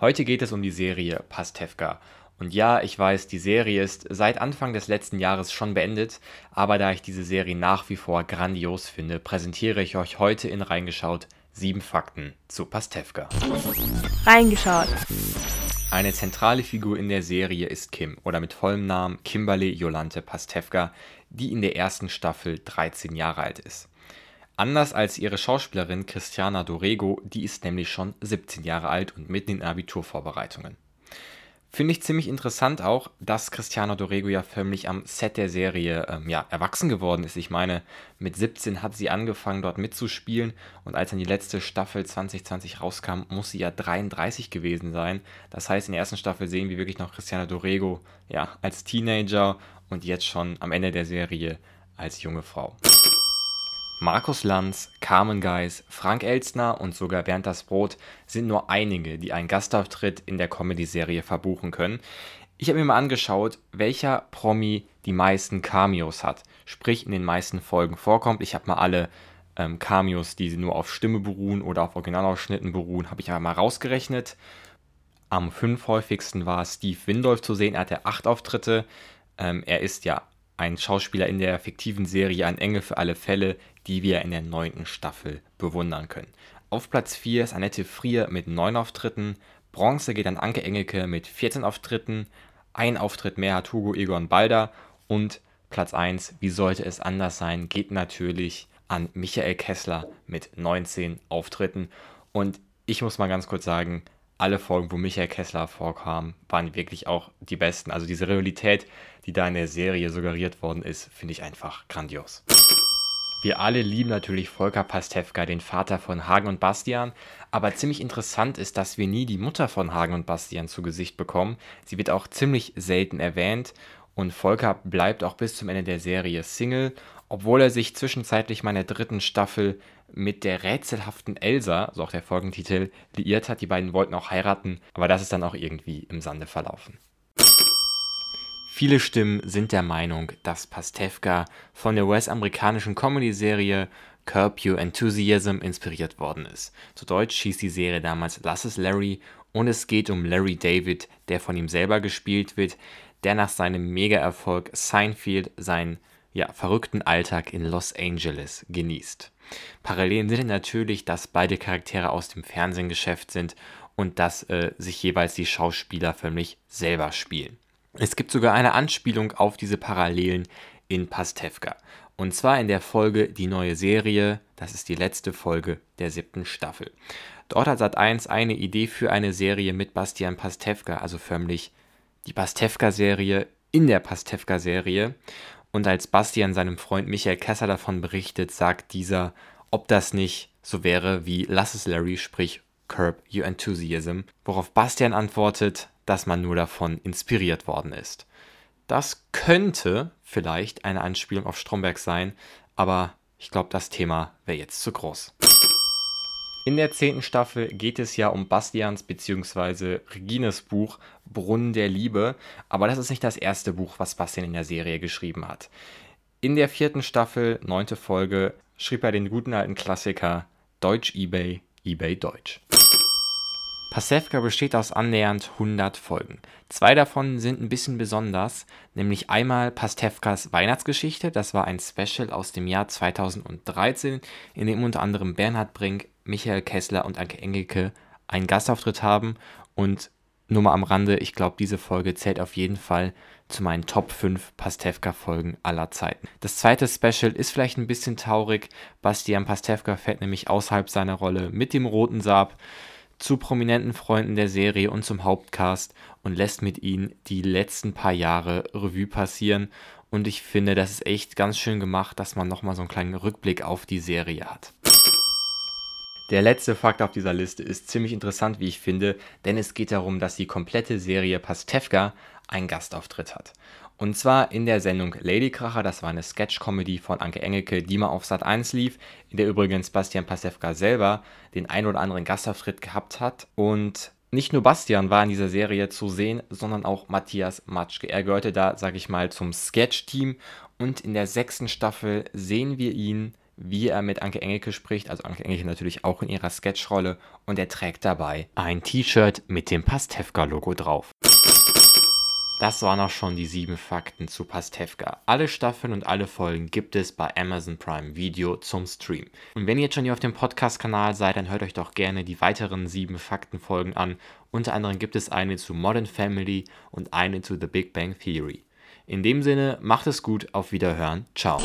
Heute geht es um die Serie Pastewka. Und ja, ich weiß, die Serie ist seit Anfang des letzten Jahres schon beendet, aber da ich diese Serie nach wie vor grandios finde, präsentiere ich euch heute in Reingeschaut sieben Fakten zu Pastewka. Reingeschaut. Eine zentrale Figur in der Serie ist Kim oder mit vollem Namen Kimberly Jolante Pastewka, die in der ersten Staffel 13 Jahre alt ist. Anders als ihre Schauspielerin Christiana Dorego, die ist nämlich schon 17 Jahre alt und mitten in Abiturvorbereitungen. Finde ich ziemlich interessant auch, dass Cristiano Dorego ja förmlich am Set der Serie ähm, ja, erwachsen geworden ist. Ich meine, mit 17 hat sie angefangen, dort mitzuspielen und als dann die letzte Staffel 2020 rauskam, muss sie ja 33 gewesen sein. Das heißt, in der ersten Staffel sehen wir wirklich noch Cristiano Dorego ja, als Teenager und jetzt schon am Ende der Serie als junge Frau. Markus Lanz, Carmen Geis, Frank Elstner und sogar Bernd das Brot sind nur einige, die einen Gastauftritt in der Comedy-Serie verbuchen können. Ich habe mir mal angeschaut, welcher Promi die meisten Cameos hat, sprich in den meisten Folgen vorkommt. Ich habe mal alle ähm, Cameos, die nur auf Stimme beruhen oder auf Originalausschnitten beruhen, habe ich einmal rausgerechnet. Am fünf häufigsten war Steve Windolf zu sehen, er hatte acht Auftritte. Ähm, er ist ja ein Schauspieler in der fiktiven Serie Ein Engel für alle Fälle, die wir in der neunten Staffel bewundern können. Auf Platz 4 ist Annette Frier mit 9 Auftritten, Bronze geht an Anke Engelke mit 14 Auftritten, ein Auftritt mehr hat Hugo Egon Balder und Platz 1, wie sollte es anders sein, geht natürlich an Michael Kessler mit 19 Auftritten. Und ich muss mal ganz kurz sagen, alle Folgen, wo Michael Kessler vorkam, waren wirklich auch die besten. Also diese Realität, die da in der Serie suggeriert worden ist, finde ich einfach grandios. Wir alle lieben natürlich Volker Pastewka, den Vater von Hagen und Bastian, aber ziemlich interessant ist, dass wir nie die Mutter von Hagen und Bastian zu Gesicht bekommen. Sie wird auch ziemlich selten erwähnt und Volker bleibt auch bis zum Ende der Serie Single, obwohl er sich zwischenzeitlich mal in der dritten Staffel mit der rätselhaften Elsa, so auch der Folgentitel, liiert hat. Die beiden wollten auch heiraten, aber das ist dann auch irgendwie im Sande verlaufen. Viele Stimmen sind der Meinung, dass Pastewka von der US-amerikanischen Comedy-Serie Curb Your Enthusiasm inspiriert worden ist. Zu Deutsch hieß die Serie damals Lass es Larry und es geht um Larry David, der von ihm selber gespielt wird, der nach seinem Mega-Erfolg Seinfeld seinen ja, verrückten Alltag in Los Angeles genießt. Parallelen sind natürlich, dass beide Charaktere aus dem Fernsehgeschäft sind und dass äh, sich jeweils die Schauspieler förmlich selber spielen. Es gibt sogar eine Anspielung auf diese Parallelen in Pastewka. Und zwar in der Folge Die neue Serie, das ist die letzte Folge der siebten Staffel. Dort hat Sat1 eine Idee für eine Serie mit Bastian Pastewka, also förmlich die Pastewka-Serie in der Pastewka-Serie. Und als Bastian seinem Freund Michael Kessler davon berichtet, sagt dieser, ob das nicht so wäre wie Lass es Larry, sprich Curb Your Enthusiasm, worauf Bastian antwortet, dass man nur davon inspiriert worden ist. Das könnte vielleicht eine Anspielung auf Stromberg sein, aber ich glaube, das Thema wäre jetzt zu groß. In der zehnten Staffel geht es ja um Bastians bzw. Regines Buch Brunnen der Liebe, aber das ist nicht das erste Buch, was Bastian in der Serie geschrieben hat. In der vierten Staffel, neunte Folge, schrieb er den guten alten Klassiker Deutsch eBay, eBay Deutsch. Pasewka besteht aus annähernd 100 Folgen. Zwei davon sind ein bisschen besonders, nämlich einmal Pastewkas Weihnachtsgeschichte, das war ein Special aus dem Jahr 2013, in dem unter anderem Bernhard Brink, Michael Kessler und Anke Engelke einen Gastauftritt haben und nur mal am Rande, ich glaube, diese Folge zählt auf jeden Fall zu meinen Top 5 Pastewka-Folgen aller Zeiten. Das zweite Special ist vielleicht ein bisschen traurig. Bastian Pastewka fährt nämlich außerhalb seiner Rolle mit dem roten Saab zu prominenten Freunden der Serie und zum Hauptcast und lässt mit ihnen die letzten paar Jahre Revue passieren. Und ich finde, das ist echt ganz schön gemacht, dass man nochmal so einen kleinen Rückblick auf die Serie hat. Der letzte Fakt auf dieser Liste ist ziemlich interessant, wie ich finde, denn es geht darum, dass die komplette Serie Pastewka einen Gastauftritt hat. Und zwar in der Sendung Ladykracher, das war eine Sketch-Comedy von Anke Engelke, die mal auf Sat 1 lief, in der übrigens Bastian Pasewka selber den ein oder anderen Gastauftritt gehabt hat. Und nicht nur Bastian war in dieser Serie zu sehen, sondern auch Matthias Matschke. Er gehörte da, sag ich mal, zum Sketch-Team. Und in der sechsten Staffel sehen wir ihn, wie er mit Anke Engelke spricht, also Anke Engelke natürlich auch in ihrer Sketchrolle und er trägt dabei ein T-Shirt mit dem Pastewka-Logo drauf. Das waren auch schon die sieben Fakten zu Pastewka. Alle Staffeln und alle Folgen gibt es bei Amazon Prime Video zum Stream. Und wenn ihr jetzt schon hier auf dem Podcast-Kanal seid, dann hört euch doch gerne die weiteren sieben Faktenfolgen an. Unter anderem gibt es eine zu Modern Family und eine zu The Big Bang Theory. In dem Sinne, macht es gut, auf Wiederhören, ciao.